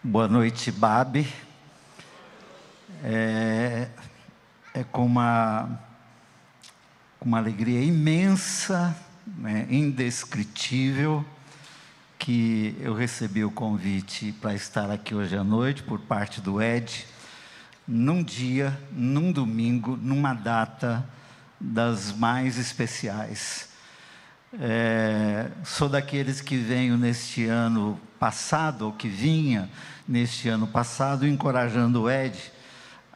Boa noite, Babi. É, é com, uma, com uma alegria imensa, né, indescritível, que eu recebi o convite para estar aqui hoje à noite por parte do Ed, num dia, num domingo, numa data das mais especiais. É, sou daqueles que venho neste ano passado, ou que vinha neste ano passado, encorajando o Ed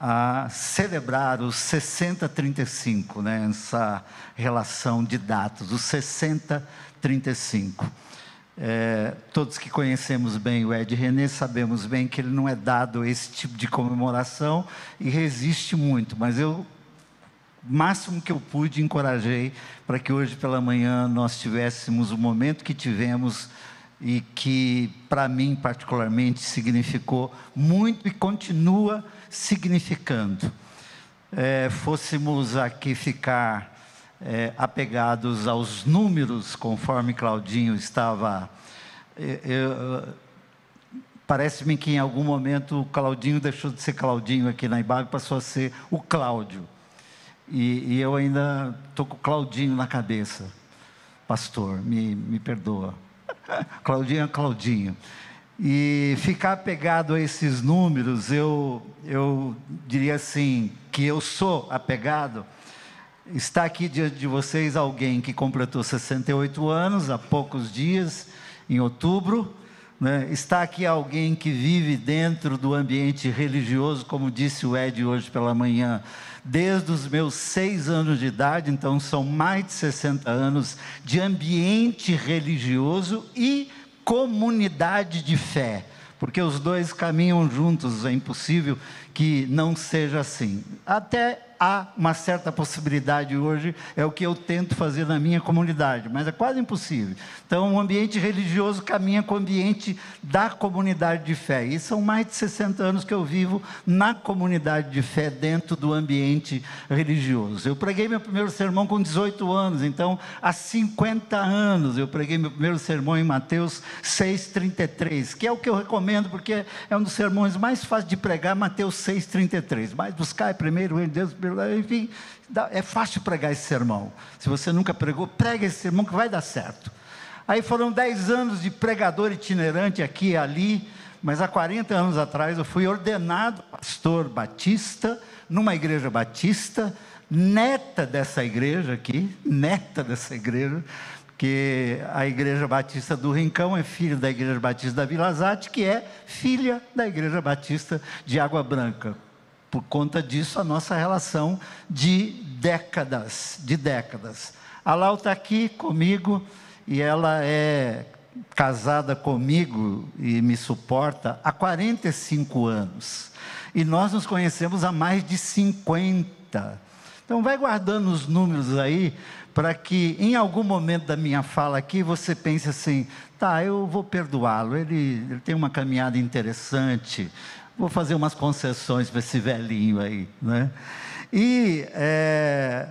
a celebrar os 6035, né, essa relação de datas, os 6035. É, todos que conhecemos bem o Ed René sabemos bem que ele não é dado esse tipo de comemoração e resiste muito, mas eu máximo que eu pude encorajei para que hoje pela manhã nós tivéssemos o momento que tivemos e que para mim particularmente significou muito e continua significando. É, fôssemos aqui ficar é, apegados aos números, conforme Claudinho estava. É, Parece-me que em algum momento o Claudinho deixou de ser Claudinho aqui na Ibabe e passou a ser o Cláudio. E, e eu ainda estou com o Claudinho na cabeça. Pastor, me, me perdoa. Claudinho é Claudinho. E ficar apegado a esses números, eu, eu diria assim, que eu sou apegado. Está aqui diante de vocês alguém que completou 68 anos há poucos dias, em outubro. Né? Está aqui alguém que vive dentro do ambiente religioso, como disse o Ed hoje pela manhã, desde os meus seis anos de idade, então são mais de 60 anos de ambiente religioso e comunidade de fé, porque os dois caminham juntos, é impossível que não seja assim. Até há uma certa possibilidade hoje, é o que eu tento fazer na minha comunidade, mas é quase impossível. Então, o ambiente religioso caminha com o ambiente da comunidade de fé. E são mais de 60 anos que eu vivo na comunidade de fé, dentro do ambiente religioso. Eu preguei meu primeiro sermão com 18 anos, então, há 50 anos eu preguei meu primeiro sermão em Mateus 6,33, que é o que eu recomendo, porque é um dos sermões mais fáceis de pregar, Mateus 6,33. Mas buscar primeiro de Deus, enfim, é fácil pregar esse sermão. Se você nunca pregou, prega esse sermão que vai dar certo. Aí foram 10 anos de pregador itinerante aqui e ali, mas há 40 anos atrás eu fui ordenado pastor batista, numa igreja batista, neta dessa igreja aqui, neta dessa igreja, que a Igreja Batista do Rincão é filha da Igreja Batista da Vila Zate, que é filha da Igreja Batista de Água Branca. Por conta disso, a nossa relação de décadas, de décadas. A Lau está aqui comigo e ela é casada comigo e me suporta há 45 anos. E nós nos conhecemos há mais de 50. Então vai guardando os números aí para que em algum momento da minha fala aqui você pense assim, tá, eu vou perdoá-lo, ele, ele tem uma caminhada interessante, vou fazer umas concessões para esse velhinho aí, né? E é,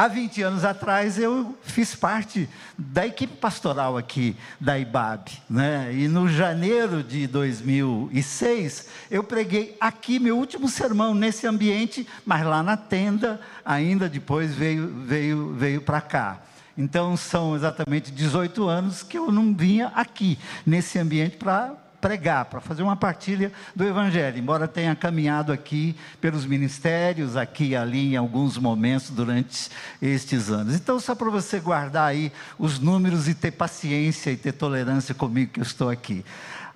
há 20 anos atrás eu fiz parte da equipe pastoral aqui da IBAB, né? E no janeiro de 2006 eu preguei aqui meu último sermão nesse ambiente, mas lá na tenda ainda depois veio veio veio para cá. Então são exatamente 18 anos que eu não vinha aqui nesse ambiente para pregar, para fazer uma partilha do Evangelho, embora tenha caminhado aqui pelos ministérios, aqui e ali, em alguns momentos durante estes anos. Então, só para você guardar aí os números e ter paciência e ter tolerância comigo que eu estou aqui.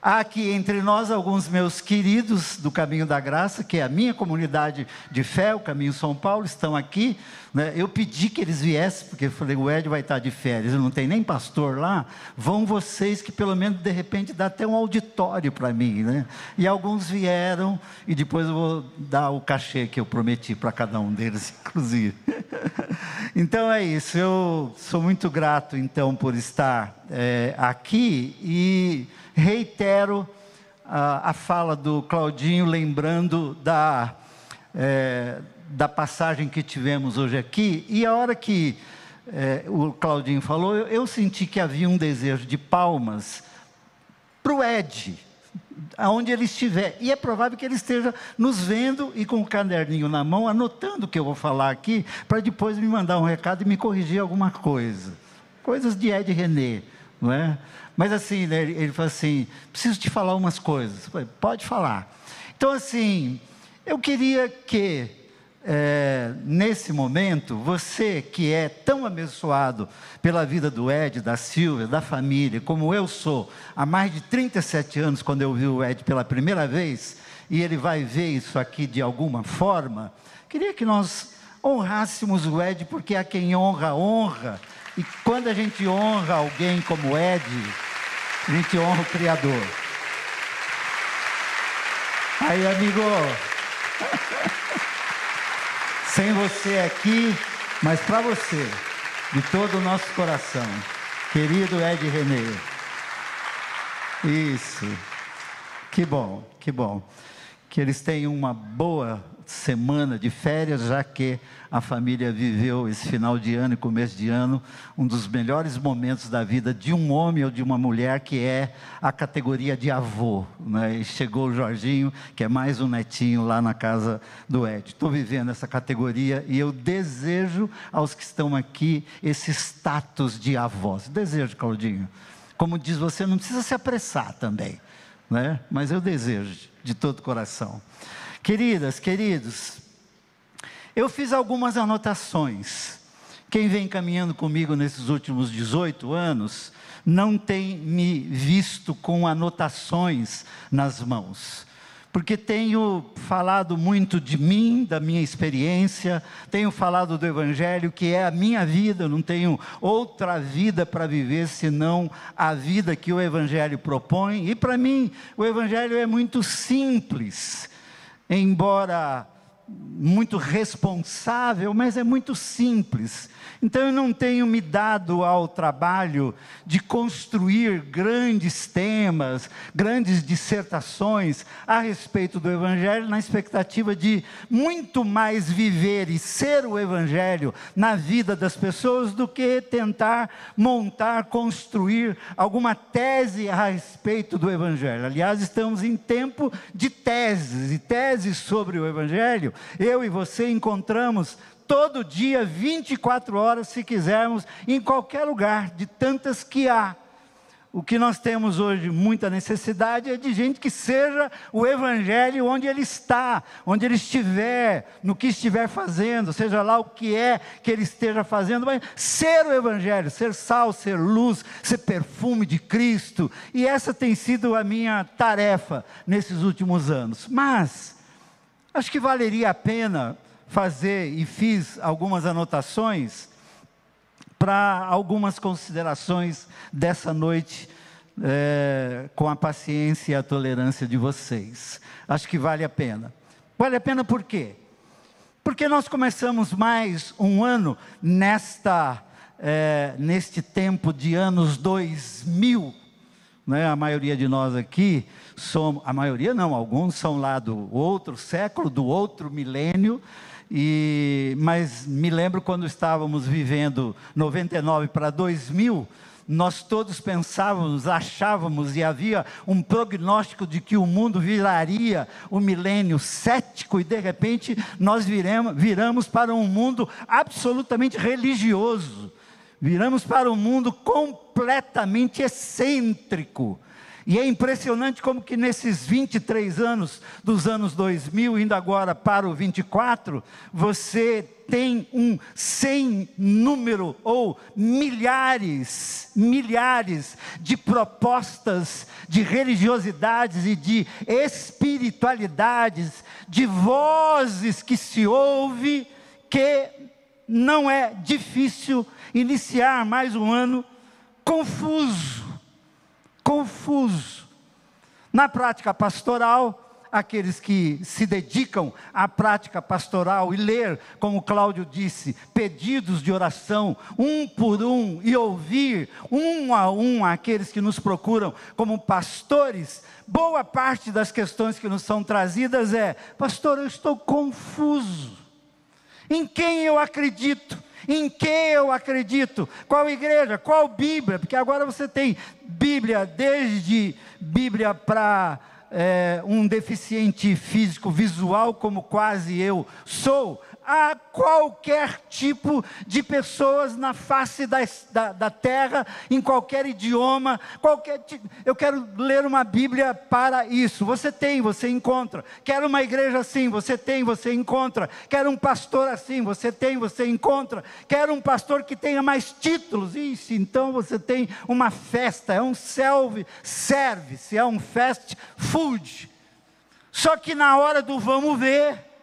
Há aqui entre nós alguns meus queridos do Caminho da Graça, que é a minha comunidade de fé, o Caminho São Paulo, estão aqui. Né? Eu pedi que eles viessem, porque eu falei, o Ed vai estar de férias, não tem nem pastor lá. Vão vocês que pelo menos de repente dá até um auditório para mim. Né? E alguns vieram, e depois eu vou dar o cachê que eu prometi para cada um deles, inclusive. então é isso, eu sou muito grato então por estar é, aqui e reitero a, a fala do Claudinho, lembrando da, é, da passagem que tivemos hoje aqui, e a hora que é, o Claudinho falou, eu, eu, senti que havia um desejo de palmas para o Ed, aonde ele estiver. E é provável que ele esteja nos vendo e com o caderninho na mão, anotando o que eu vou falar aqui, para depois me mandar um recado e me corrigir alguma coisa. Coisas de Ed René, não é? Mas assim, né, ele, ele falou assim: preciso te falar umas coisas. Pode falar. Então, assim, eu queria que é, nesse momento, você que é tão abençoado pela vida do Ed, da Silvia, da família, como eu sou, há mais de 37 anos, quando eu vi o Ed pela primeira vez, e ele vai ver isso aqui de alguma forma, queria que nós honrássemos o Ed, porque a quem honra, honra. E quando a gente honra alguém como Ed, a gente honra o Criador. Aí, amigo. Sem você aqui, mas para você, de todo o nosso coração, querido Ed René. Isso. Que bom, que bom. Que eles tenham uma boa semana de férias, já que a família viveu esse final de ano e começo de ano, um dos melhores momentos da vida de um homem ou de uma mulher, que é a categoria de avô. Né? E chegou o Jorginho, que é mais um netinho lá na casa do Ed. Estou vivendo essa categoria e eu desejo aos que estão aqui esse status de avós. Desejo, Claudinho. Como diz você, não precisa se apressar também, né? mas eu desejo de todo coração. Queridas, queridos, eu fiz algumas anotações. Quem vem caminhando comigo nesses últimos 18 anos não tem me visto com anotações nas mãos porque tenho falado muito de mim, da minha experiência, tenho falado do Evangelho, que é a minha vida, não tenho outra vida para viver senão a vida que o Evangelho propõe. E para mim, o Evangelho é muito simples embora muito responsável, mas é muito simples. Então eu não tenho me dado ao trabalho de construir grandes temas, grandes dissertações a respeito do Evangelho, na expectativa de muito mais viver e ser o Evangelho na vida das pessoas do que tentar montar, construir alguma tese a respeito do Evangelho. Aliás, estamos em tempo de teses, e teses sobre o Evangelho, eu e você encontramos todo dia, 24 horas, se quisermos, em qualquer lugar, de tantas que há. O que nós temos hoje muita necessidade é de gente que seja o Evangelho onde ele está, onde ele estiver, no que estiver fazendo, seja lá o que é que ele esteja fazendo, mas ser o Evangelho, ser sal, ser luz, ser perfume de Cristo. E essa tem sido a minha tarefa nesses últimos anos. Mas, acho que valeria a pena fazer e fiz algumas anotações para algumas considerações dessa noite, é, com a paciência e a tolerância de vocês. Acho que vale a pena. Vale a pena por quê? Porque nós começamos mais um ano nesta, é, neste tempo de anos 2000, né? a maioria de nós aqui somos, a maioria não, alguns são lá do outro século, do outro milênio, e, mas me lembro quando estávamos vivendo 99 para 2000, nós todos pensávamos, achávamos e havia um prognóstico de que o mundo viraria o milênio cético e de repente nós viremos, viramos para um mundo absolutamente religioso, viramos para um mundo completamente excêntrico. E é impressionante como que nesses 23 anos, dos anos 2000, indo agora para o 24, você tem um sem número ou milhares, milhares de propostas de religiosidades e de espiritualidades, de vozes que se ouve, que não é difícil iniciar mais um ano confuso confuso. Na prática pastoral, aqueles que se dedicam à prática pastoral e ler, como Cláudio disse, pedidos de oração, um por um, e ouvir um a um aqueles que nos procuram como pastores, boa parte das questões que nos são trazidas é: Pastor, eu estou confuso. Em quem eu acredito? Em que eu acredito? Qual igreja? Qual Bíblia? Porque agora você tem Bíblia, desde Bíblia para é, um deficiente físico visual, como quase eu sou, a qualquer tipo de pessoas na face da, da, da, terra, em qualquer idioma, qualquer tipo. Eu quero ler uma Bíblia para isso. Você tem, você encontra. Quero uma igreja assim, você tem, você encontra. Quero um pastor assim, você tem, você encontra. Quero um pastor que tenha mais títulos. Isso, então você tem uma festa, é um self-service, é um fast food. Só que na hora do vamos ver,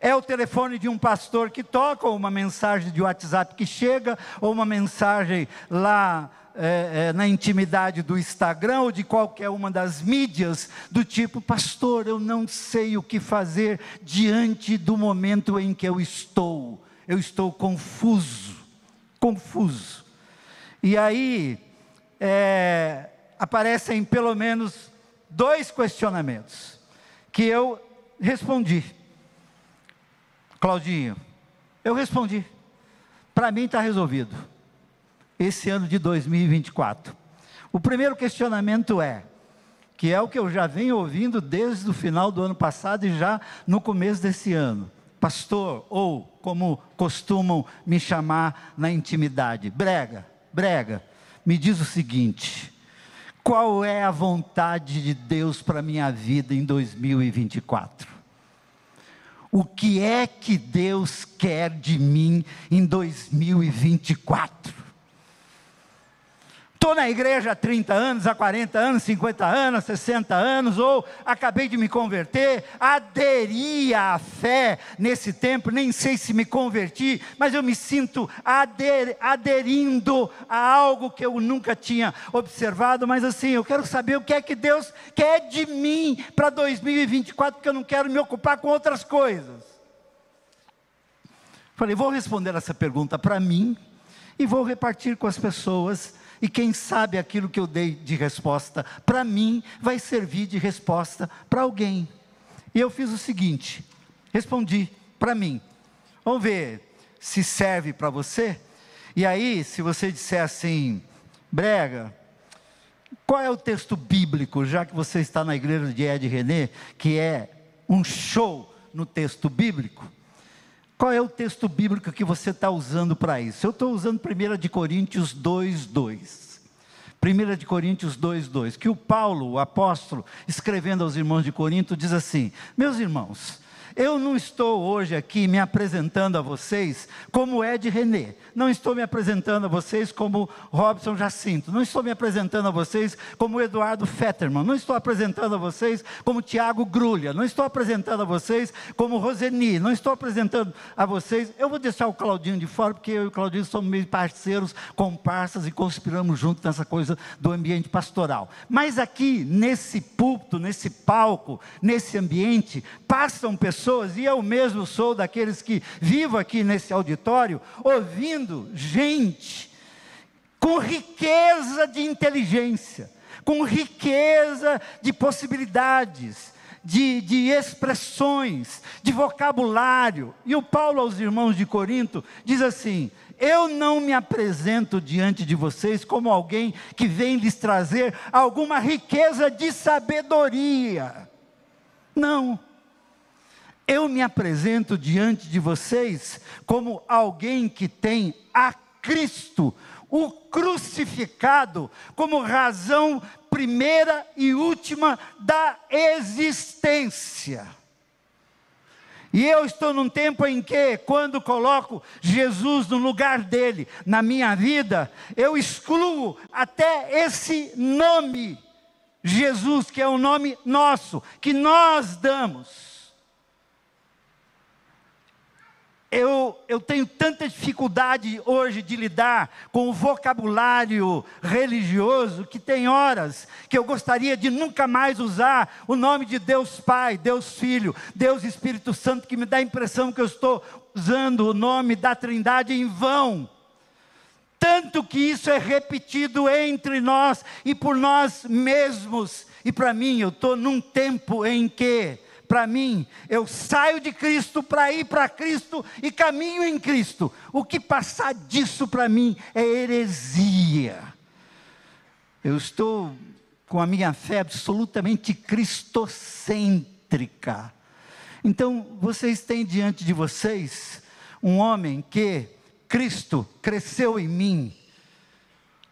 é o telefone de um pastor que toca, ou uma mensagem de WhatsApp que chega, ou uma mensagem lá é, é, na intimidade do Instagram ou de qualquer uma das mídias, do tipo: Pastor, eu não sei o que fazer diante do momento em que eu estou. Eu estou confuso, confuso. E aí é, aparecem pelo menos dois questionamentos que eu respondi. Claudinho, eu respondi. Para mim está resolvido. Esse ano de 2024. O primeiro questionamento é, que é o que eu já venho ouvindo desde o final do ano passado e já no começo desse ano. Pastor, ou como costumam me chamar na intimidade, brega, brega, me diz o seguinte: qual é a vontade de Deus para minha vida em 2024? O que é que Deus quer de mim em 2024. Estou na igreja há 30 anos, há 40 anos, 50 anos, 60 anos, ou acabei de me converter, aderi à fé nesse tempo, nem sei se me converti, mas eu me sinto ader, aderindo a algo que eu nunca tinha observado, mas assim, eu quero saber o que é que Deus quer de mim para 2024, porque eu não quero me ocupar com outras coisas. Falei, vou responder essa pergunta para mim e vou repartir com as pessoas e quem sabe aquilo que eu dei de resposta para mim vai servir de resposta para alguém. E eu fiz o seguinte: respondi para mim. Vamos ver se serve para você. E aí, se você disser assim, brega, qual é o texto bíblico, já que você está na igreja de Ed René, que é um show no texto bíblico? Qual é o texto bíblico que você está usando para isso? Eu estou usando 1 de Coríntios 2, 2. 1 de Coríntios 2, 2. Que o Paulo, o apóstolo, escrevendo aos irmãos de Corinto, diz assim: Meus irmãos, eu não estou hoje aqui me apresentando a vocês como Ed René, não estou me apresentando a vocês como Robson Jacinto, não estou me apresentando a vocês como Eduardo Fetterman, não estou apresentando a vocês como Tiago Grulha, não estou apresentando a vocês como Roseni, não estou apresentando a vocês. Eu vou deixar o Claudinho de fora, porque eu e o Claudinho somos meio parceiros, comparsas e conspiramos juntos nessa coisa do ambiente pastoral. Mas aqui, nesse púlpito, nesse palco, nesse ambiente, passam pessoas, e eu mesmo sou daqueles que vivo aqui nesse auditório, ouvindo gente com riqueza de inteligência, com riqueza de possibilidades, de, de, expressões, de vocabulário. E o Paulo aos irmãos de Corinto diz assim: Eu não me apresento diante de vocês como alguém que vem lhes trazer alguma riqueza de sabedoria. Não eu me apresento diante de vocês como alguém que tem a Cristo, o crucificado, como razão primeira e última da existência. E eu estou num tempo em que, quando coloco Jesus no lugar dele na minha vida, eu excluo até esse nome, Jesus, que é o nome nosso, que nós damos. Eu, eu tenho tanta dificuldade hoje de lidar com o vocabulário religioso que tem horas que eu gostaria de nunca mais usar o nome de Deus Pai, Deus Filho, Deus Espírito Santo, que me dá a impressão que eu estou usando o nome da Trindade em vão. Tanto que isso é repetido entre nós e por nós mesmos. E para mim, eu estou num tempo em que para mim, eu saio de Cristo para ir para Cristo e caminho em Cristo. O que passar disso para mim é heresia. Eu estou com a minha fé absolutamente cristocêntrica. Então, vocês têm diante de vocês um homem que Cristo cresceu em mim,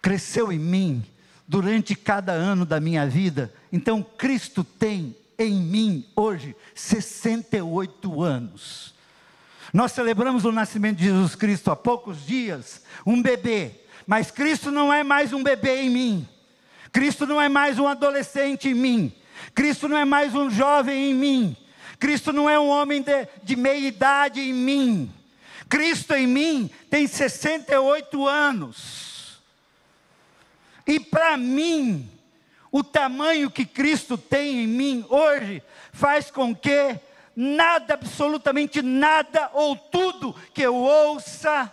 cresceu em mim durante cada ano da minha vida. Então, Cristo tem em mim hoje 68 anos. Nós celebramos o nascimento de Jesus Cristo há poucos dias, um bebê, mas Cristo não é mais um bebê em mim. Cristo não é mais um adolescente em mim. Cristo não é mais um jovem em mim. Cristo não é um homem de, de meia idade em mim. Cristo em mim tem 68 anos. E para mim, o tamanho que Cristo tem em mim hoje faz com que nada, absolutamente nada, ou tudo que eu ouça,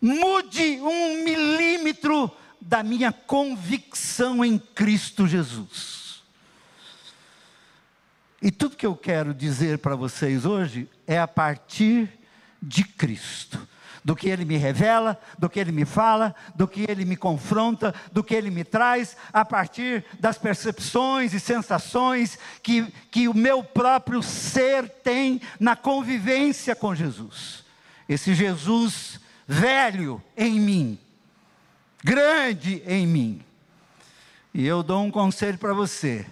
mude um milímetro da minha convicção em Cristo Jesus. E tudo que eu quero dizer para vocês hoje é a partir de Cristo do que ele me revela, do que ele me fala, do que ele me confronta, do que ele me traz, a partir das percepções e sensações que, que o meu próprio ser tem na convivência com Jesus. Esse Jesus velho em mim, grande em mim. E eu dou um conselho para você: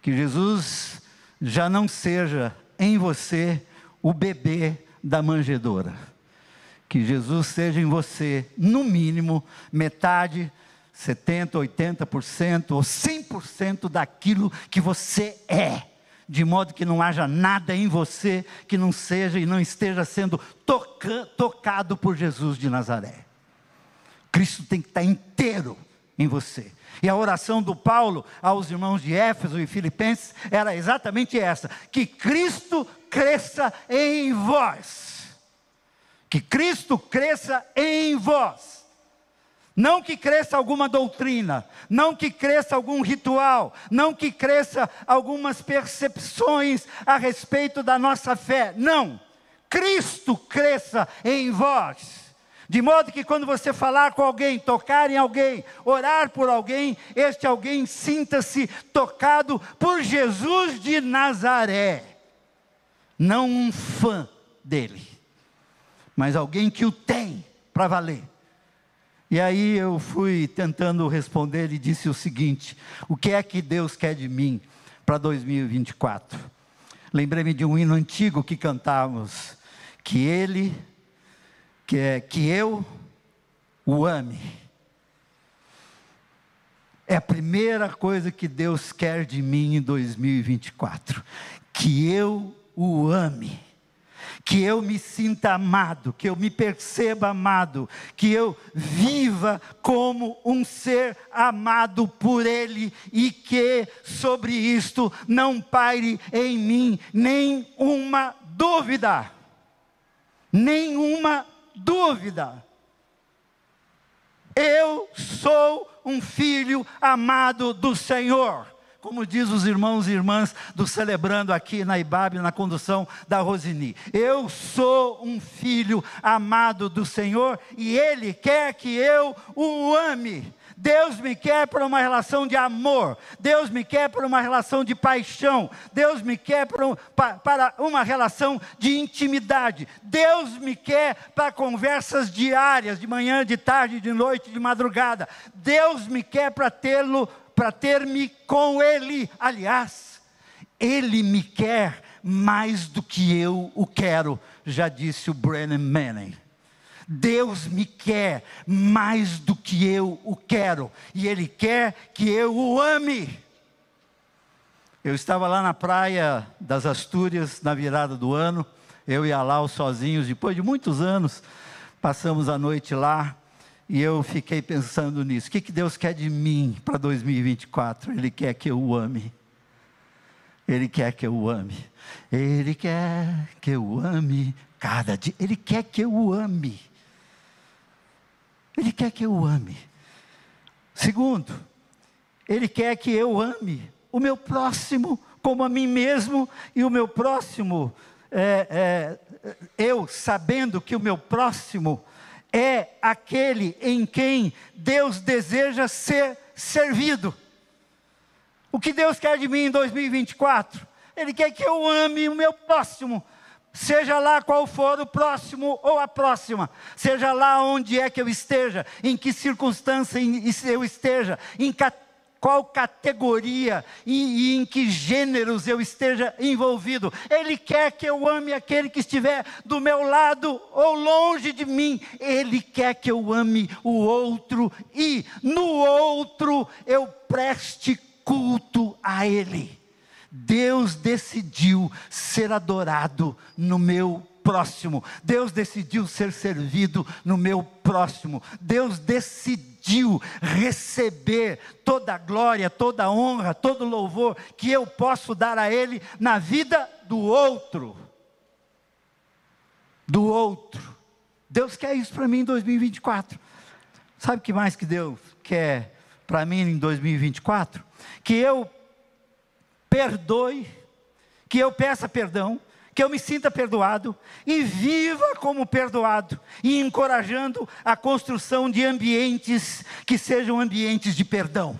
que Jesus já não seja em você o bebê da manjedoura que Jesus seja em você, no mínimo, metade, 70%, 80% ou 100% daquilo que você é, de modo que não haja nada em você que não seja e não esteja sendo toca, tocado por Jesus de Nazaré. Cristo tem que estar inteiro em você. E a oração do Paulo aos irmãos de Éfeso e Filipenses era exatamente essa: que Cristo cresça em vós que Cristo cresça em vós. Não que cresça alguma doutrina, não que cresça algum ritual, não que cresça algumas percepções a respeito da nossa fé. Não. Cristo cresça em vós. De modo que quando você falar com alguém, tocar em alguém, orar por alguém, este alguém sinta-se tocado por Jesus de Nazaré, não um fã dele mas alguém que o tem para valer. E aí eu fui tentando responder e disse o seguinte: o que é que Deus quer de mim para 2024? Lembrei-me de um hino antigo que cantávamos, que Ele, que, é, que eu o ame. É a primeira coisa que Deus quer de mim em 2024, que eu o ame que eu me sinta amado, que eu me perceba amado, que eu viva como um ser amado por Ele e que sobre isto não paire em mim nenhuma dúvida. Nenhuma dúvida. Eu sou um filho amado do Senhor como diz os irmãos e irmãs do Celebrando aqui na IBAB, na condução da Rosini. Eu sou um filho amado do Senhor e Ele quer que eu o ame. Deus me quer para uma relação de amor, Deus me quer para uma relação de paixão, Deus me quer para uma relação de intimidade, Deus me quer para conversas diárias, de manhã, de tarde, de noite, de madrugada, Deus me quer para tê-lo para ter-me com Ele. Aliás, Ele me quer mais do que eu o quero, já disse o Brennan Manning. Deus me quer mais do que eu o quero, e Ele quer que eu o ame. Eu estava lá na praia das Astúrias, na virada do ano, eu e a Lau sozinhos, depois de muitos anos, passamos a noite lá, e eu fiquei pensando nisso. O que, que Deus quer de mim para 2024? Ele quer que eu o ame. Ele quer que eu o ame. Ele quer que eu ame cada dia. Ele quer que eu o ame. Ele quer que eu o ame. Segundo, Ele quer que eu ame o meu próximo como a mim mesmo e o meu próximo, é, é, eu sabendo que o meu próximo é aquele em quem Deus deseja ser servido. O que Deus quer de mim em 2024? Ele quer que eu ame o meu próximo, seja lá qual for o próximo ou a próxima, seja lá onde é que eu esteja, em que circunstância eu esteja, em qual categoria e, e, em que gêneros eu esteja envolvido. Ele quer que eu ame aquele que estiver do meu lado ou longe de mim. Ele quer que eu ame o outro e no outro eu preste culto a Ele. Deus decidiu ser adorado no meu próximo. Deus decidiu ser servido no meu próximo. Deus decidiu receber toda a glória, toda a honra, todo o louvor que eu posso dar a Ele na vida do outro. Do outro. Deus quer isso para mim em 2024. Sabe o que mais que Deus quer para mim em 2024? Que eu perdoe, que eu peça perdão, que eu me sinta perdoado e viva como perdoado, e encorajando a construção de ambientes que sejam ambientes de perdão.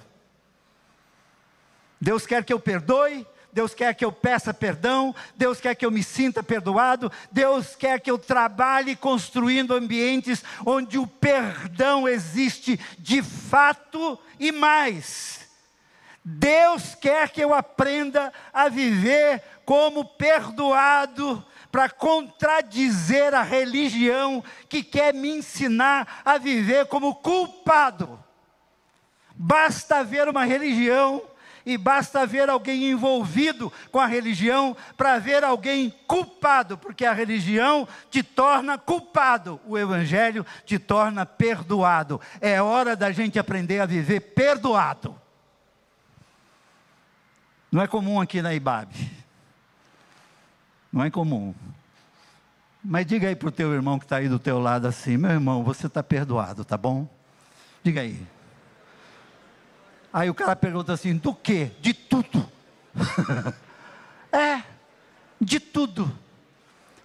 Deus quer que eu perdoe, Deus quer que eu peça perdão, Deus quer que eu me sinta perdoado, Deus quer que eu trabalhe construindo ambientes onde o perdão existe de fato e mais. Deus quer que eu aprenda a viver como perdoado para contradizer a religião que quer me ensinar a viver como culpado. Basta ver uma religião e basta ver alguém envolvido com a religião para ver alguém culpado, porque a religião te torna culpado, o evangelho te torna perdoado. É hora da gente aprender a viver perdoado. Não é comum aqui na IBAB. Não é comum. Mas diga aí para o teu irmão que está aí do teu lado assim, meu irmão, você está perdoado, tá bom? Diga aí. Aí o cara pergunta assim, do que? De tudo. é, de tudo.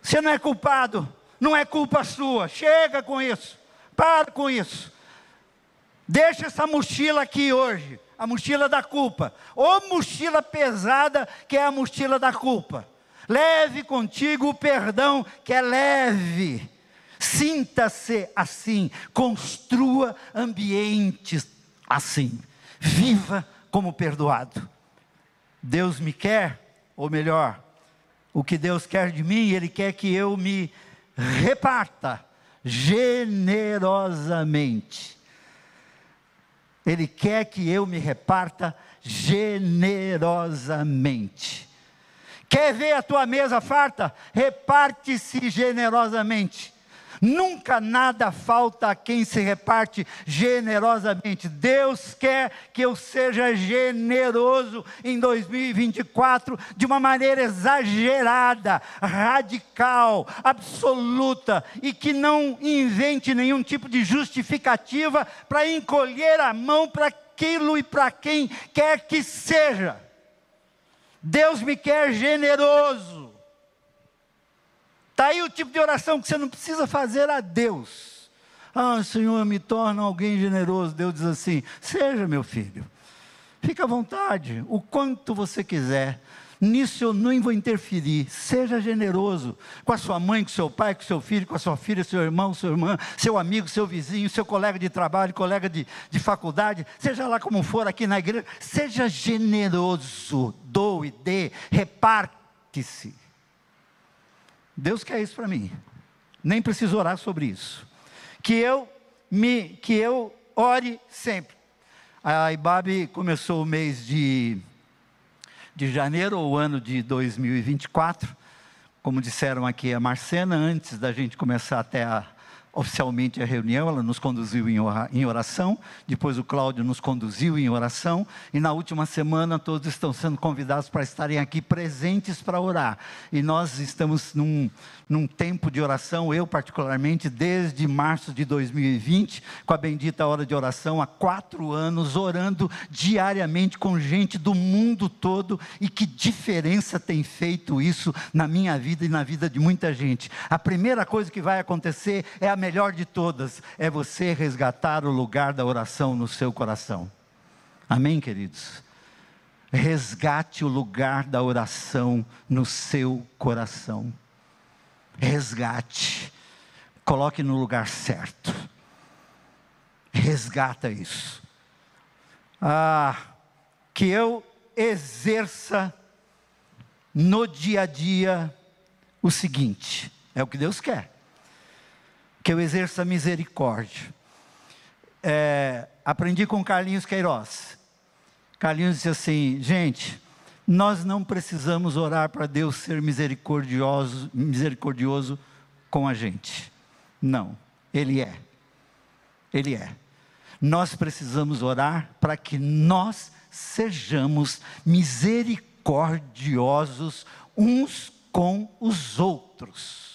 Você não é culpado, não é culpa sua. Chega com isso. Para com isso. Deixa essa mochila aqui hoje, a mochila da culpa. Ou mochila pesada, que é a mochila da culpa. Leve contigo o perdão que é leve. Sinta-se assim, construa ambientes assim. Viva como perdoado. Deus me quer, ou melhor, o que Deus quer de mim, Ele quer que eu me reparta generosamente. Ele quer que eu me reparta generosamente. Quer ver a tua mesa farta? Reparte-se generosamente. Nunca nada falta a quem se reparte generosamente. Deus quer que eu seja generoso em 2024 de uma maneira exagerada, radical, absoluta e que não invente nenhum tipo de justificativa para encolher a mão para aquilo e para quem quer que seja. Deus me quer generoso. Está aí o tipo de oração que você não precisa fazer a Deus. Ah, Senhor, me torna alguém generoso. Deus diz assim: seja meu filho, fica à vontade, o quanto você quiser. Nisso eu não vou interferir. Seja generoso com a sua mãe, com seu pai, com seu filho, com a sua filha, seu irmão, sua irmã, seu amigo, seu vizinho, seu colega de trabalho, colega de, de faculdade, seja lá como for aqui na igreja. Seja generoso, doe, dê, reparte-se. Deus quer isso para mim. Nem preciso orar sobre isso. Que eu me, que eu ore sempre. A Ibabe começou o mês de de janeiro, ou ano de 2024. Como disseram aqui a Marcena, antes da gente começar até a, oficialmente a reunião, ela nos conduziu em oração, depois o Cláudio nos conduziu em oração, e na última semana todos estão sendo convidados para estarem aqui presentes para orar. E nós estamos num, num tempo de oração, eu particularmente, desde março de 2020, com a bendita hora de oração, há quatro anos, orando diariamente com gente do mundo todo, e que diferença tem feito isso na minha vida e na vida de muita gente. A primeira coisa que vai acontecer é a melhor de todas, é você resgatar o lugar da oração no seu coração. Amém, queridos? resgate o lugar da oração no seu coração. Resgate. Coloque no lugar certo. Resgata isso. Ah, que eu exerça no dia a dia o seguinte: é o que Deus quer. Que eu exerça misericórdia. É, aprendi com Carlinhos Queiroz. Carlinhos disse assim: gente, nós não precisamos orar para Deus ser misericordioso, misericordioso com a gente. Não, Ele é. Ele é. Nós precisamos orar para que nós sejamos misericordiosos uns com os outros.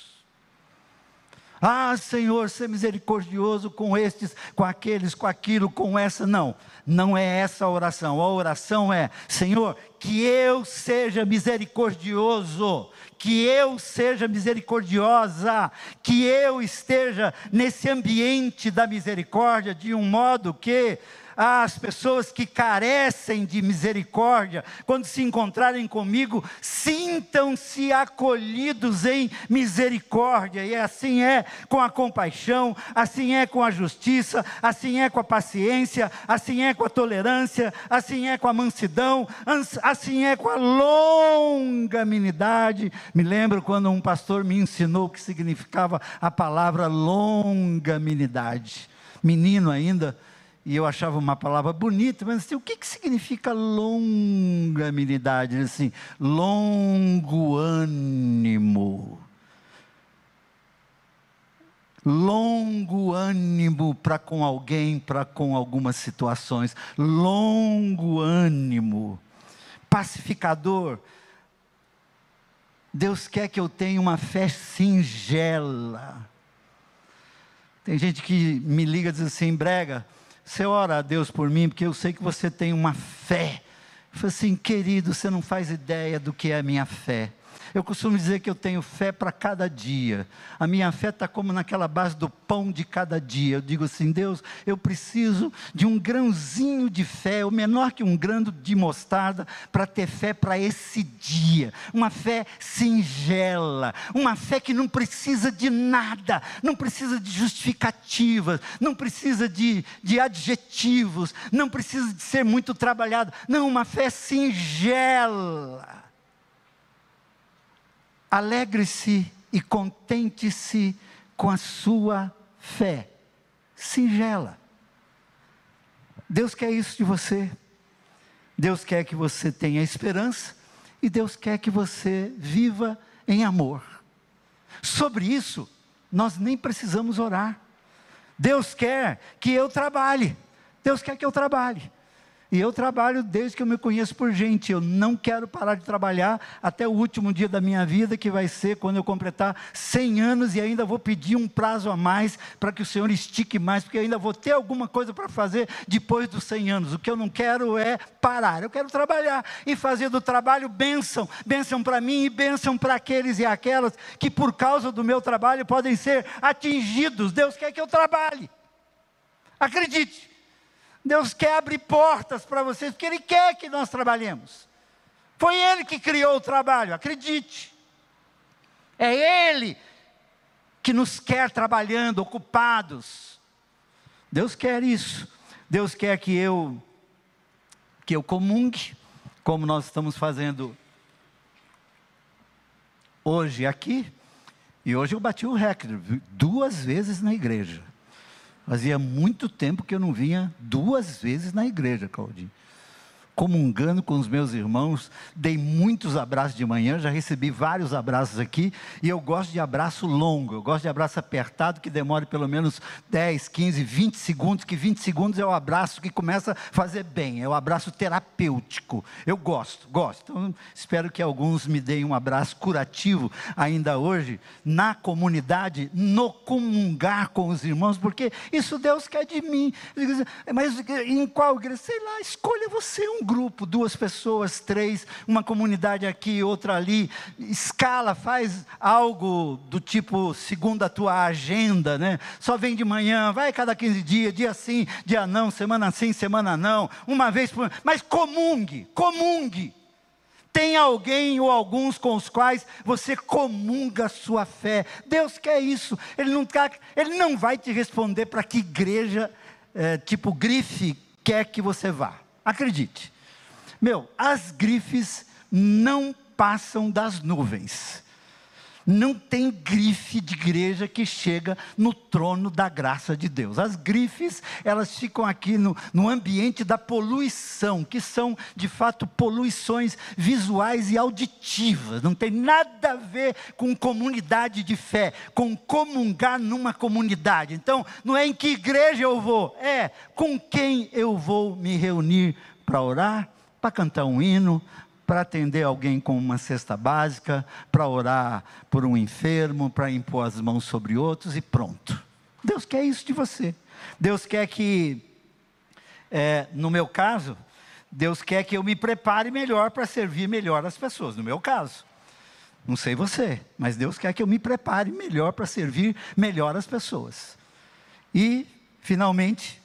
Ah, Senhor, ser misericordioso com estes, com aqueles, com aquilo, com essa. Não, não é essa a oração. A oração é: Senhor, que eu seja misericordioso, que eu seja misericordiosa, que eu esteja nesse ambiente da misericórdia de um modo que as pessoas que carecem de misericórdia, quando se encontrarem comigo, sintam-se acolhidos em misericórdia, e assim é com a compaixão, assim é com a justiça, assim é com a paciência, assim é com a tolerância, assim é com a mansidão, assim é com a longanimidade. Me lembro quando um pastor me ensinou o que significava a palavra longanimidade. Menino ainda, e eu achava uma palavra bonita, mas assim, o que, que significa longanimidade? Assim, longo ânimo. Longo ânimo para com alguém, para com algumas situações. Longo ânimo. Pacificador. Deus quer que eu tenha uma fé singela. Tem gente que me liga e diz assim, brega, você ora a Deus por mim, porque eu sei que você tem uma fé. Eu falei assim, querido, você não faz ideia do que é a minha fé. Eu costumo dizer que eu tenho fé para cada dia. A minha fé está como naquela base do pão de cada dia. Eu digo assim, Deus, eu preciso de um grãozinho de fé, o menor que um grão de mostarda, para ter fé para esse dia. Uma fé singela, uma fé que não precisa de nada, não precisa de justificativas, não precisa de, de adjetivos, não precisa de ser muito trabalhado. Não, uma fé singela Alegre-se e contente-se com a sua fé singela. Deus quer isso de você. Deus quer que você tenha esperança e Deus quer que você viva em amor. Sobre isso, nós nem precisamos orar. Deus quer que eu trabalhe. Deus quer que eu trabalhe. E eu trabalho desde que eu me conheço por gente. Eu não quero parar de trabalhar até o último dia da minha vida, que vai ser quando eu completar 100 anos e ainda vou pedir um prazo a mais para que o Senhor estique mais, porque ainda vou ter alguma coisa para fazer depois dos 100 anos. O que eu não quero é parar. Eu quero trabalhar e fazer do trabalho bênção, bênção para mim e bênção para aqueles e aquelas que por causa do meu trabalho podem ser atingidos. Deus quer que eu trabalhe. Acredite. Deus quer abrir portas para vocês, porque Ele quer que nós trabalhemos. Foi Ele que criou o trabalho, acredite. É Ele que nos quer trabalhando, ocupados. Deus quer isso. Deus quer que eu que eu comungue, como nós estamos fazendo hoje aqui. E hoje eu bati o recorde, duas vezes na igreja. Fazia muito tempo que eu não vinha duas vezes na igreja, Claudinho comungando com os meus irmãos, dei muitos abraços de manhã, já recebi vários abraços aqui, e eu gosto de abraço longo, eu gosto de abraço apertado, que demore pelo menos 10, 15, 20 segundos, que 20 segundos é o abraço que começa a fazer bem, é o abraço terapêutico. Eu gosto, gosto. Então, espero que alguns me deem um abraço curativo ainda hoje, na comunidade, no comungar com os irmãos, porque isso Deus quer de mim. Mas em qual igreja? Sei lá, escolha você um grupo, duas pessoas, três, uma comunidade aqui, outra ali, escala, faz algo do tipo segundo a tua agenda, né? Só vem de manhã, vai cada 15 dias, dia sim, dia não, semana sim, semana não, uma vez por mas comungue, comungue. Tem alguém ou alguns com os quais você comunga a sua fé. Deus quer isso. Ele não, quer, ele não vai te responder para que igreja, é, tipo grife, quer que você vá. Acredite. Meu, as grifes não passam das nuvens. Não tem grife de igreja que chega no trono da graça de Deus. As grifes, elas ficam aqui no, no ambiente da poluição, que são de fato poluições visuais e auditivas. Não tem nada a ver com comunidade de fé, com comungar numa comunidade. Então, não é em que igreja eu vou, é com quem eu vou me reunir para orar, para cantar um hino, para atender alguém com uma cesta básica, para orar por um enfermo, para impor as mãos sobre outros e pronto. Deus quer isso de você. Deus quer que, é, no meu caso, Deus quer que eu me prepare melhor para servir melhor as pessoas. No meu caso. Não sei você, mas Deus quer que eu me prepare melhor para servir melhor as pessoas. E, finalmente,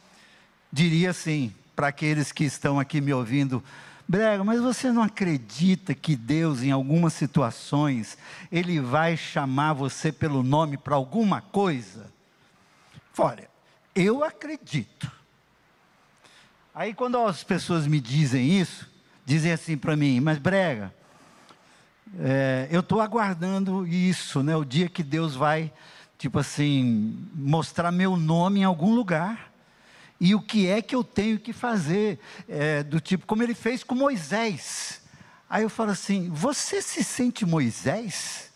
diria assim, para aqueles que estão aqui me ouvindo Brega, mas você não acredita que Deus, em algumas situações, Ele vai chamar você pelo nome para alguma coisa? Olha, eu acredito. Aí quando as pessoas me dizem isso, dizem assim para mim, mas Brega, é, eu estou aguardando isso, né? O dia que Deus vai, tipo assim, mostrar meu nome em algum lugar e o que é que eu tenho que fazer, é, do tipo, como ele fez com Moisés. Aí eu falo assim: você se sente Moisés?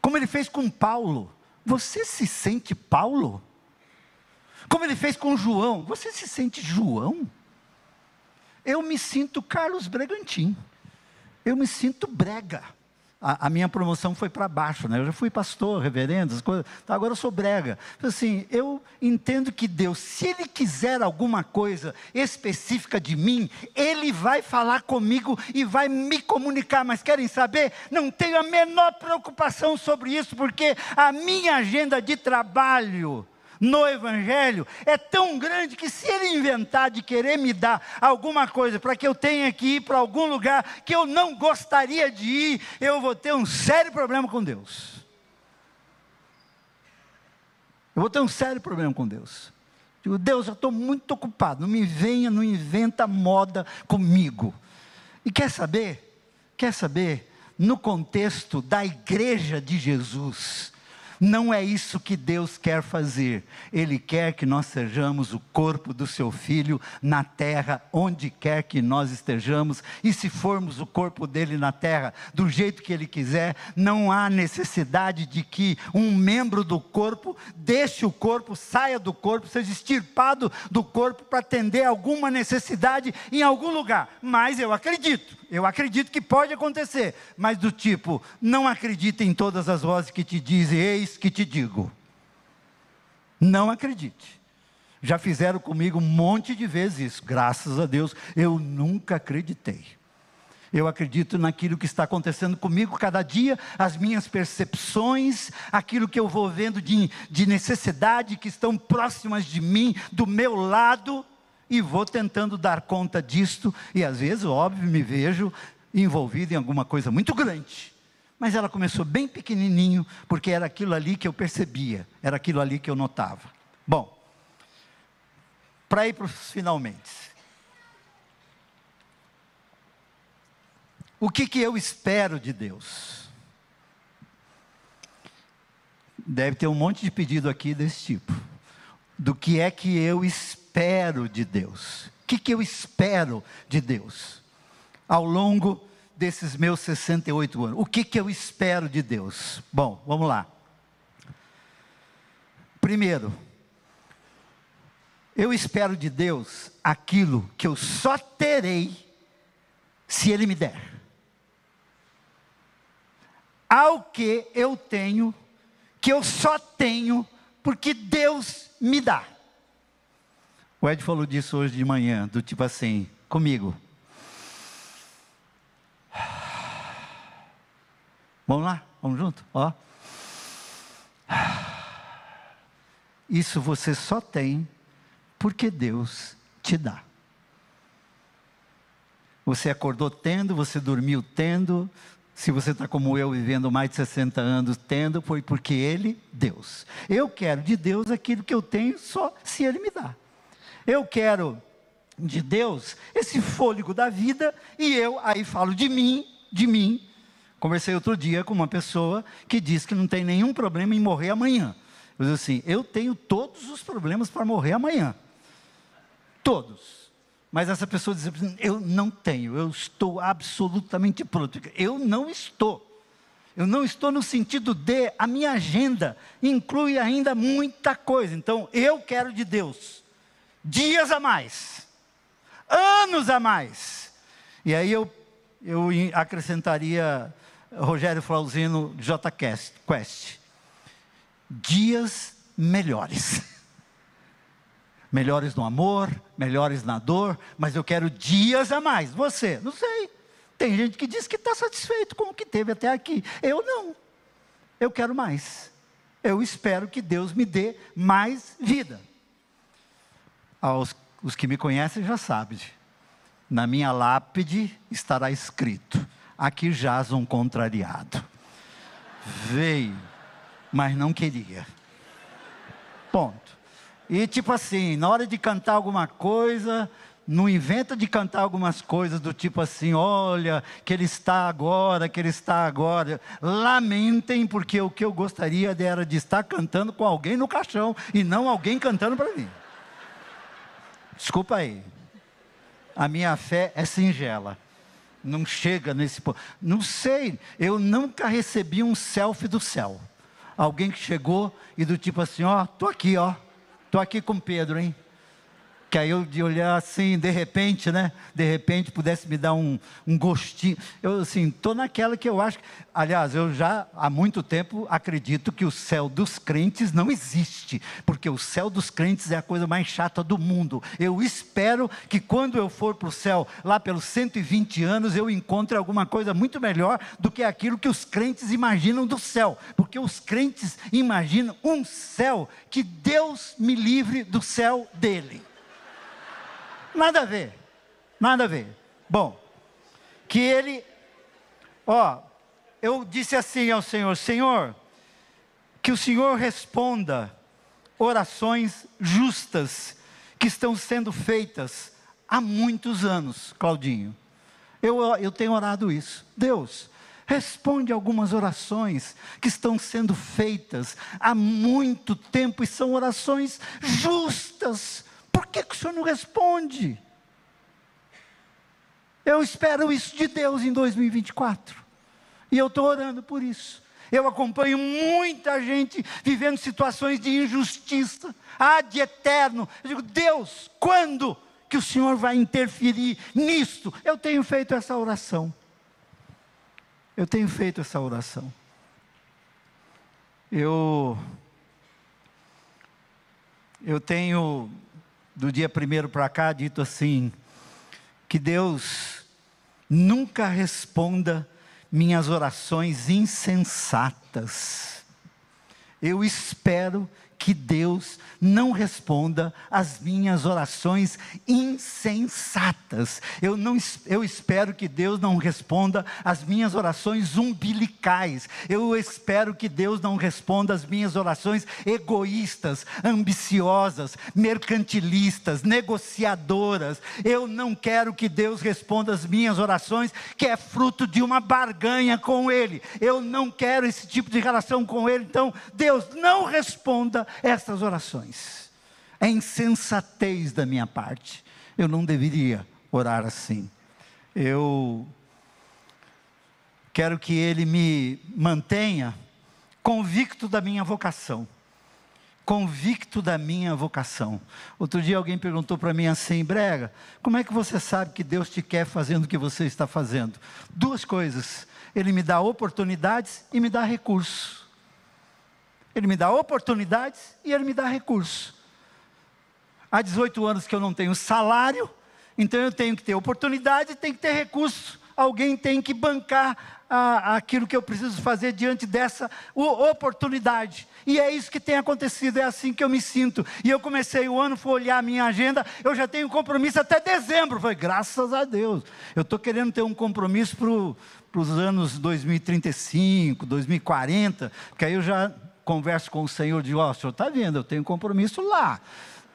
Como ele fez com Paulo, você se sente Paulo? Como ele fez com João, você se sente João? Eu me sinto Carlos Bregantim, eu me sinto brega a, a minha promoção foi para baixo, né? Eu já fui pastor, reverendo, as coisas. Então agora eu sou brega. Assim, eu entendo que Deus, se Ele quiser alguma coisa específica de mim, Ele vai falar comigo e vai me comunicar. Mas querem saber? Não tenho a menor preocupação sobre isso, porque a minha agenda de trabalho no Evangelho é tão grande que se ele inventar de querer me dar alguma coisa para que eu tenha que ir para algum lugar que eu não gostaria de ir, eu vou ter um sério problema com Deus. Eu vou ter um sério problema com Deus. Digo, Deus, eu estou muito ocupado, não me venha, não inventa moda comigo. E quer saber? Quer saber? No contexto da igreja de Jesus, não é isso que Deus quer fazer. Ele quer que nós sejamos o corpo do seu filho na terra, onde quer que nós estejamos. E se formos o corpo dele na terra, do jeito que ele quiser, não há necessidade de que um membro do corpo deixe o corpo, saia do corpo, seja extirpado do corpo para atender alguma necessidade em algum lugar. Mas eu acredito eu acredito que pode acontecer, mas do tipo, não acredite em todas as vozes que te dizem, eis que te digo. Não acredite. Já fizeram comigo um monte de vezes isso, graças a Deus, eu nunca acreditei. Eu acredito naquilo que está acontecendo comigo cada dia, as minhas percepções, aquilo que eu vou vendo de, de necessidade que estão próximas de mim, do meu lado e vou tentando dar conta disto, e às vezes, óbvio, me vejo envolvido em alguma coisa muito grande. Mas ela começou bem pequenininho, porque era aquilo ali que eu percebia, era aquilo ali que eu notava. Bom, para ir para os finalmente. O que, que eu espero de Deus? Deve ter um monte de pedido aqui desse tipo. Do que é que eu espero? de Deus? O que, que eu espero de Deus? Ao longo desses meus 68 anos, o que, que eu espero de Deus? Bom, vamos lá. Primeiro, eu espero de Deus aquilo que eu só terei se Ele me der. Ao que eu tenho, que eu só tenho porque Deus me dá. O Ed falou disso hoje de manhã, do tipo assim, comigo. Vamos lá, vamos junto, ó. Isso você só tem porque Deus te dá. Você acordou tendo, você dormiu tendo. Se você está como eu, vivendo mais de 60 anos tendo, foi porque Ele, Deus. Eu quero de Deus aquilo que eu tenho só se Ele me dá. Eu quero de Deus esse fôlego da vida e eu aí falo de mim, de mim. Conversei outro dia com uma pessoa que diz que não tem nenhum problema em morrer amanhã. Eu disse assim: eu tenho todos os problemas para morrer amanhã. Todos. Mas essa pessoa diz assim: eu não tenho, eu estou absolutamente pronto. Eu não estou. Eu não estou no sentido de a minha agenda inclui ainda muita coisa. Então, eu quero de Deus dias a mais, anos a mais. E aí eu, eu acrescentaria Rogério Flauzino, J Quest. Dias melhores. Melhores no amor, melhores na dor, mas eu quero dias a mais. Você, não sei. Tem gente que diz que está satisfeito com o que teve até aqui. Eu não. Eu quero mais. Eu espero que Deus me dê mais vida aos os que me conhecem já sabem. Na minha lápide estará escrito: aqui jaz um contrariado. Veio, mas não queria. Ponto. E tipo assim, na hora de cantar alguma coisa, não inventa de cantar algumas coisas do tipo assim, olha, que ele está agora, que ele está agora. Lamentem, porque o que eu gostaria era de estar cantando com alguém no caixão e não alguém cantando para mim. Desculpa aí. A minha fé é singela. Não chega nesse ponto. Não sei, eu nunca recebi um selfie do céu. Alguém que chegou e do tipo assim, ó, tô aqui, ó. Tô aqui com Pedro, hein? Que aí eu de olhar assim, de repente, né? De repente pudesse me dar um, um gostinho. Eu assim, estou naquela que eu acho. Aliás, eu já há muito tempo acredito que o céu dos crentes não existe, porque o céu dos crentes é a coisa mais chata do mundo. Eu espero que quando eu for para o céu, lá pelos 120 anos, eu encontre alguma coisa muito melhor do que aquilo que os crentes imaginam do céu, porque os crentes imaginam um céu que Deus me livre do céu dele. Nada a ver. Nada a ver. Bom, que ele, ó, eu disse assim ao Senhor: Senhor, que o Senhor responda orações justas que estão sendo feitas há muitos anos, Claudinho. Eu, eu tenho orado isso. Deus, responde algumas orações que estão sendo feitas há muito tempo e são orações justas, que, que o senhor não responde? Eu espero isso de Deus em 2024. E eu estou orando por isso. Eu acompanho muita gente vivendo situações de injustiça, ah, de eterno. Eu digo, Deus, quando que o Senhor vai interferir nisto? Eu tenho feito essa oração. Eu tenho feito essa oração. Eu eu tenho do dia primeiro para cá, dito assim: que Deus nunca responda minhas orações insensatas. Eu espero que Deus não responda às minhas orações insensatas. Eu, não, eu espero que Deus não responda às minhas orações umbilicais. Eu espero que Deus não responda às minhas orações egoístas, ambiciosas, mercantilistas, negociadoras. Eu não quero que Deus responda às minhas orações que é fruto de uma barganha com Ele. Eu não quero esse tipo de relação com Ele. Então, Deus, não responda essas orações. É insensatez da minha parte. Eu não deveria orar assim. Eu quero que Ele me mantenha convicto da minha vocação. Convicto da minha vocação. Outro dia alguém perguntou para mim assim, Brega, como é que você sabe que Deus te quer fazendo o que você está fazendo? Duas coisas. Ele me dá oportunidades e me dá recursos. Ele me dá oportunidades e Ele me dá recursos. Há 18 anos que eu não tenho salário, então eu tenho que ter oportunidade, tenho que ter recurso. Alguém tem que bancar a, aquilo que eu preciso fazer diante dessa oportunidade. E é isso que tem acontecido, é assim que eu me sinto. E eu comecei o ano, fui olhar a minha agenda, eu já tenho compromisso até dezembro. Falei, graças a Deus. Eu estou querendo ter um compromisso para os anos 2035, 2040, que aí eu já converso com o Senhor de, ó, oh, o senhor está vendo, eu tenho compromisso lá.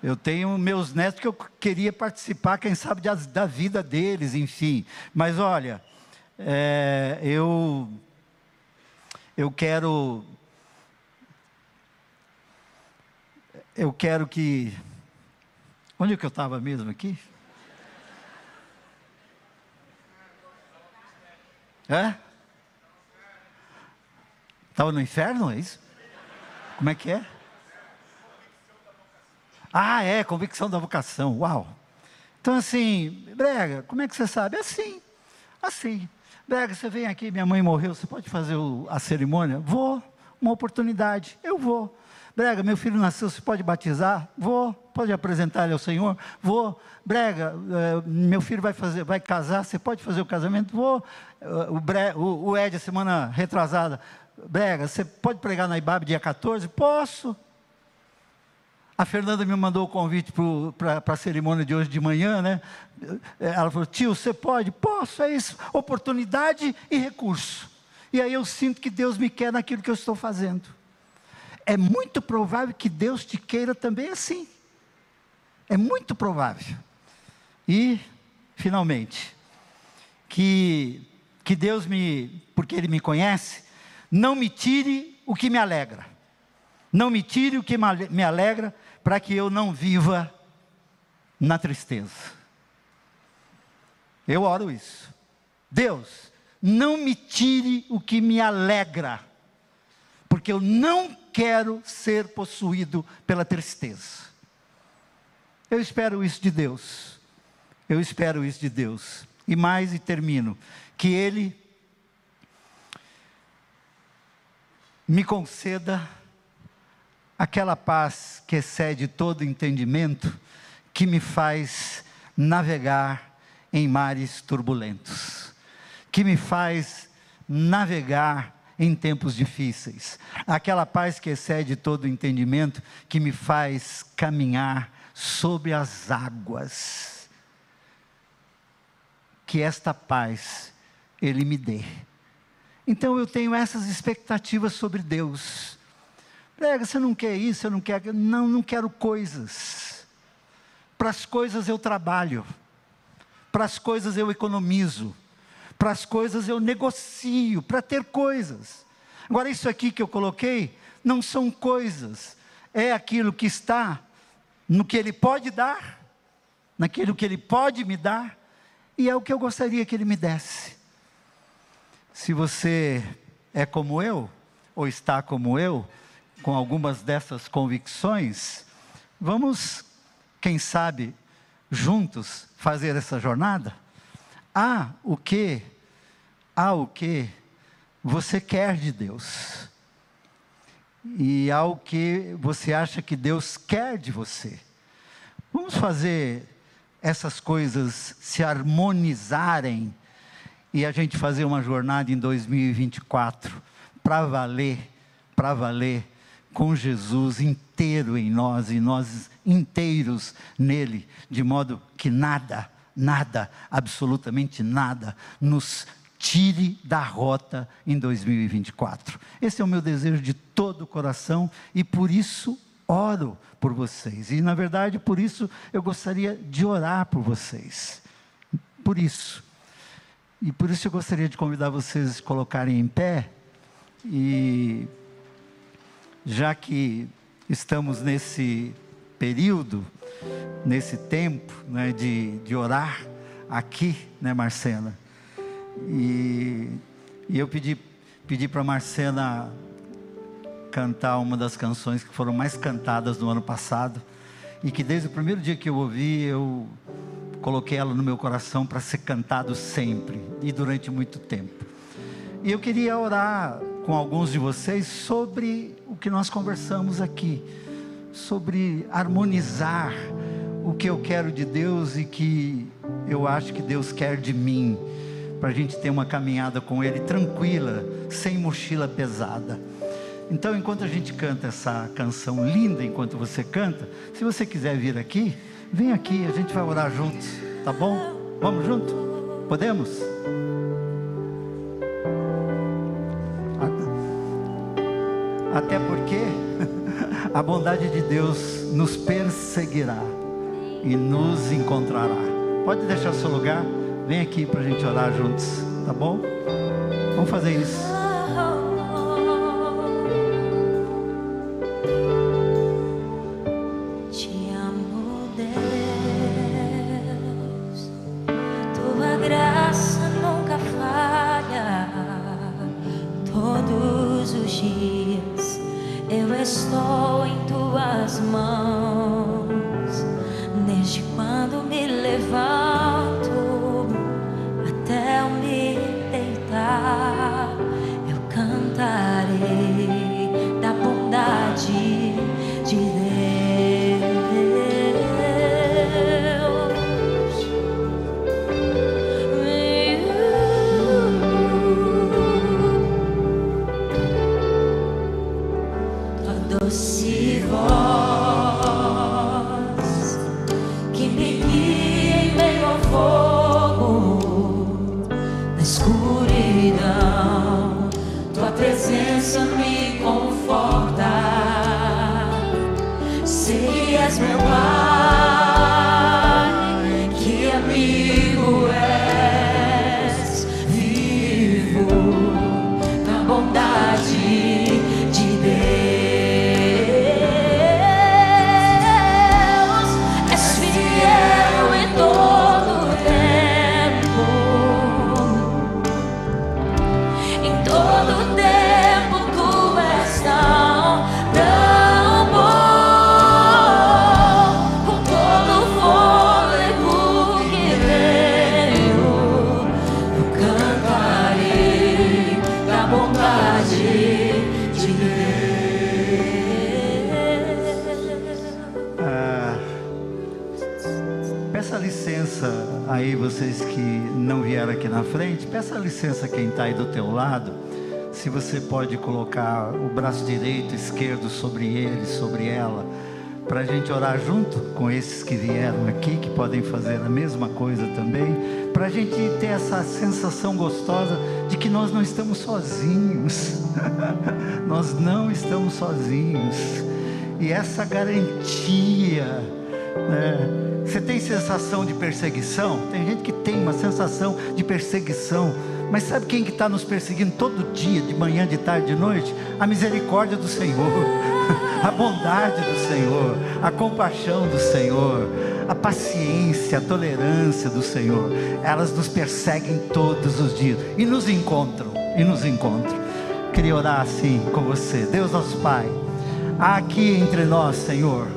Eu tenho meus netos que eu queria participar, quem sabe, da, da vida deles, enfim. Mas olha, é, eu, eu quero. Eu quero que. Onde é que eu estava mesmo aqui? É? Estava no inferno, é isso? Como é que é? Ah, é, convicção da vocação. Uau! Então, assim, Brega, como é que você sabe? Assim, assim. Brega, você vem aqui, minha mãe morreu, você pode fazer o, a cerimônia? Vou, uma oportunidade, eu vou. Brega, meu filho nasceu, você pode batizar? Vou. Pode apresentar ele ao Senhor? Vou. Brega, uh, meu filho vai fazer, vai casar, você pode fazer o casamento? Vou. Uh, o, Bre, o, o Ed, semana retrasada, Brega, você pode pregar na IBAB dia 14? Posso. A Fernanda me mandou o convite para a cerimônia de hoje de manhã, né? Ela falou: tio, você pode? Posso, é isso. Oportunidade e recurso. E aí eu sinto que Deus me quer naquilo que eu estou fazendo. É muito provável que Deus te queira também assim. É muito provável. E, finalmente, que, que Deus me, porque Ele me conhece, não me tire o que me alegra. Não me tire o que me alegra, para que eu não viva na tristeza. Eu oro isso. Deus, não me tire o que me alegra, porque eu não quero ser possuído pela tristeza. Eu espero isso de Deus. Eu espero isso de Deus. E mais e termino, que ele me conceda aquela paz que excede todo entendimento, que me faz navegar em mares turbulentos, que me faz navegar em tempos difíceis, aquela paz que excede todo entendimento, que me faz caminhar sobre as águas. Que esta paz Ele me dê. Então eu tenho essas expectativas sobre Deus Prega, você não quer isso, eu não quero. Não, não quero coisas. Para as coisas eu trabalho. Para as coisas eu economizo. Para as coisas eu negocio, para ter coisas. Agora, isso aqui que eu coloquei, não são coisas. É aquilo que está no que Ele pode dar, naquilo que Ele pode me dar, e é o que eu gostaria que Ele me desse. Se você é como eu, ou está como eu, com algumas dessas convicções, vamos, quem sabe, juntos fazer essa jornada? Há o que, há o que você quer de Deus. E há o que você acha que Deus quer de você. Vamos fazer essas coisas se harmonizarem e a gente fazer uma jornada em 2024 para valer, para valer com Jesus inteiro em nós e nós inteiros nele, de modo que nada, nada, absolutamente nada, nos tire da rota em 2024. Esse é o meu desejo de todo o coração e por isso oro por vocês. E na verdade, por isso eu gostaria de orar por vocês. Por isso. E por isso eu gostaria de convidar vocês a colocarem em pé e já que estamos nesse período, nesse tempo né, de, de orar aqui, né, Marcena? E, e eu pedi, pedi para a Marcena cantar uma das canções que foram mais cantadas no ano passado e que desde o primeiro dia que eu ouvi, eu coloquei ela no meu coração para ser cantado sempre e durante muito tempo. E eu queria orar com alguns de vocês sobre o que nós conversamos aqui, sobre harmonizar o que eu quero de Deus e que eu acho que Deus quer de mim, para a gente ter uma caminhada com Ele tranquila, sem mochila pesada. Então, enquanto a gente canta essa canção linda, enquanto você canta, se você quiser vir aqui, vem aqui, a gente vai orar juntos, tá bom? Vamos junto? Podemos? Até porque a bondade de Deus nos perseguirá e nos encontrará. Pode deixar seu lugar, vem aqui para a gente orar juntos, tá bom? Vamos fazer isso. Você pode colocar o braço direito, esquerdo sobre ele, sobre ela, para a gente orar junto com esses que vieram aqui, que podem fazer a mesma coisa também, para a gente ter essa sensação gostosa de que nós não estamos sozinhos, nós não estamos sozinhos, e essa garantia, né? Você tem sensação de perseguição? Tem gente que tem uma sensação de perseguição mas sabe quem que está nos perseguindo todo dia, de manhã, de tarde, de noite? A misericórdia do Senhor, a bondade do Senhor, a compaixão do Senhor, a paciência, a tolerância do Senhor. Elas nos perseguem todos os dias e nos encontram, e nos encontram. Queria orar assim com você. Deus nosso Pai, há aqui entre nós, Senhor,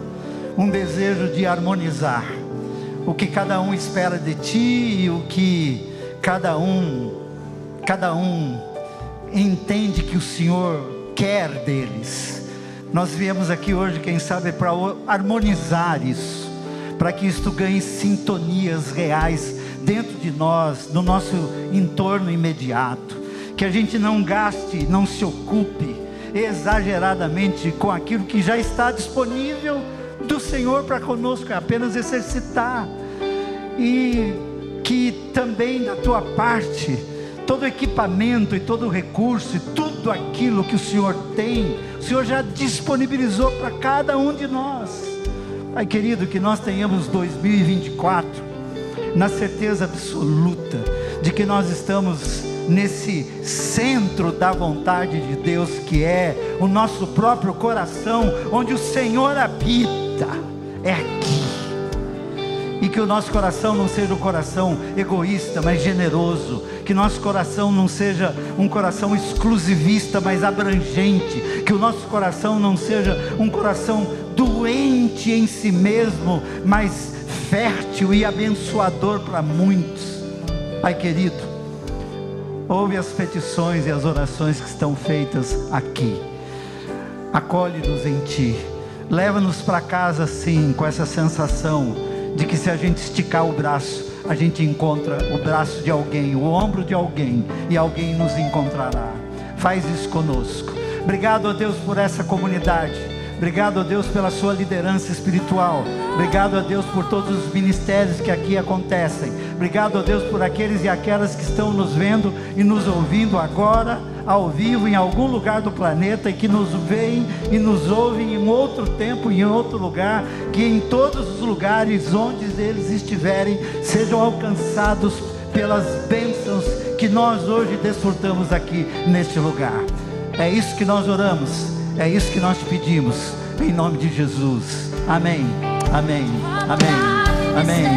um desejo de harmonizar o que cada um espera de ti e o que cada um cada um entende que o Senhor quer deles. Nós viemos aqui hoje, quem sabe, para harmonizar isso, para que isto ganhe sintonias reais dentro de nós, no nosso entorno imediato. Que a gente não gaste, não se ocupe exageradamente com aquilo que já está disponível do Senhor para conosco, é apenas exercitar. E que também da tua parte, todo equipamento e todo recurso e tudo aquilo que o Senhor tem, o Senhor já disponibilizou para cada um de nós. Pai querido, que nós tenhamos 2024 na certeza absoluta de que nós estamos nesse centro da vontade de Deus, que é o nosso próprio coração, onde o Senhor habita, é aqui que o nosso coração não seja um coração egoísta, mas generoso, que nosso coração não seja um coração exclusivista, mas abrangente, que o nosso coração não seja um coração doente em si mesmo, mas fértil e abençoador para muitos. Pai querido, ouve as petições e as orações que estão feitas aqui. Acolhe-nos em ti. Leva-nos para casa assim, com essa sensação de que se a gente esticar o braço, a gente encontra o braço de alguém, o ombro de alguém, e alguém nos encontrará. Faz isso conosco. Obrigado a Deus por essa comunidade. Obrigado a Deus pela sua liderança espiritual. Obrigado a Deus por todos os ministérios que aqui acontecem. Obrigado a Deus por aqueles e aquelas que estão nos vendo e nos ouvindo agora, ao vivo, em algum lugar do planeta e que nos veem e nos ouvem em outro tempo, em outro lugar. Que em todos os lugares onde eles estiverem sejam alcançados pelas bênçãos que nós hoje desfrutamos aqui neste lugar. É isso que nós oramos. É isso que nós pedimos, em nome de Jesus. Amém. Amém. Amém. Amém.